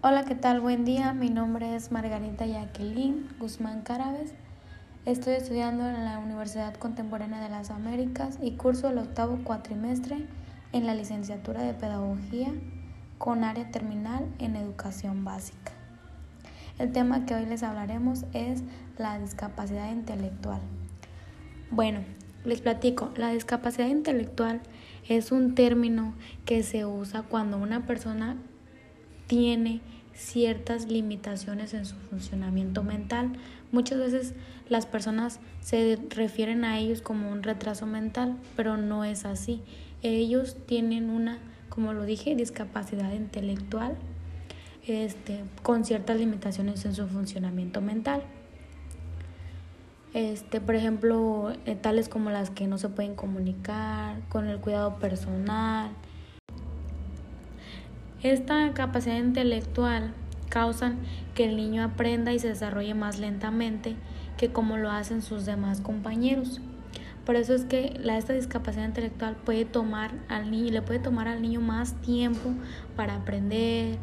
Hola, ¿qué tal? Buen día. Mi nombre es Margarita Jacqueline Guzmán Carabes. Estoy estudiando en la Universidad Contemporánea de las Américas y curso el octavo cuatrimestre en la licenciatura de Pedagogía con área terminal en Educación Básica. El tema que hoy les hablaremos es la discapacidad intelectual. Bueno, les platico, la discapacidad intelectual es un término que se usa cuando una persona tiene ciertas limitaciones en su funcionamiento mental. Muchas veces las personas se refieren a ellos como un retraso mental, pero no es así. Ellos tienen una, como lo dije, discapacidad intelectual este, con ciertas limitaciones en su funcionamiento mental. Este, por ejemplo, eh, tales como las que no se pueden comunicar, con el cuidado personal, esta capacidad intelectual causa que el niño aprenda y se desarrolle más lentamente que como lo hacen sus demás compañeros. Por eso es que la, esta discapacidad intelectual puede tomar al niño, le puede tomar al niño más tiempo para aprender,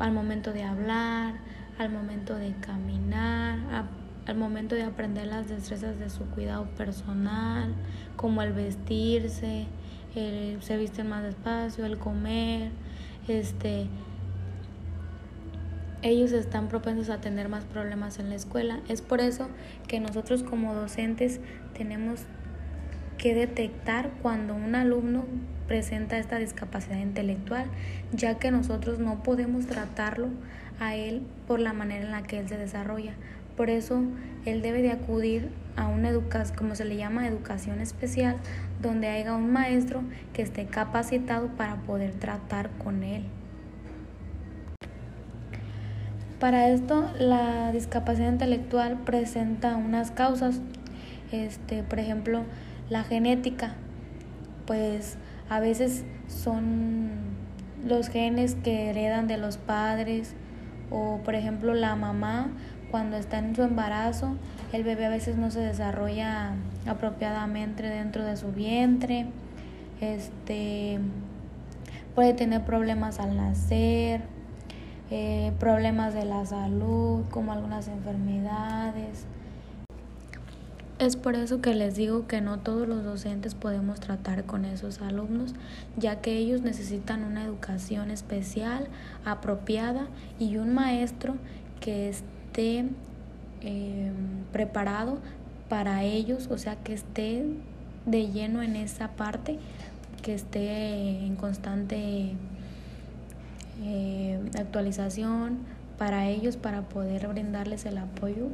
al momento de hablar, al momento de caminar, al momento de aprender las destrezas de su cuidado personal, como el vestirse, el, se viste más despacio, el comer, este, ellos están propensos a tener más problemas en la escuela. Es por eso que nosotros como docentes tenemos que detectar cuando un alumno presenta esta discapacidad intelectual, ya que nosotros no podemos tratarlo a él por la manera en la que él se desarrolla. Por eso él debe de acudir a una educación, como se le llama, educación especial, donde haya un maestro que esté capacitado para poder tratar con él. Para esto, la discapacidad intelectual presenta unas causas, este, por ejemplo, la genética, pues a veces son los genes que heredan de los padres o por ejemplo la mamá cuando está en su embarazo, el bebé a veces no se desarrolla apropiadamente dentro de su vientre, este puede tener problemas al nacer, eh, problemas de la salud, como algunas enfermedades. Es por eso que les digo que no todos los docentes podemos tratar con esos alumnos, ya que ellos necesitan una educación especial, apropiada y un maestro que esté eh, preparado para ellos, o sea, que esté de lleno en esa parte, que esté en constante eh, actualización para ellos, para poder brindarles el apoyo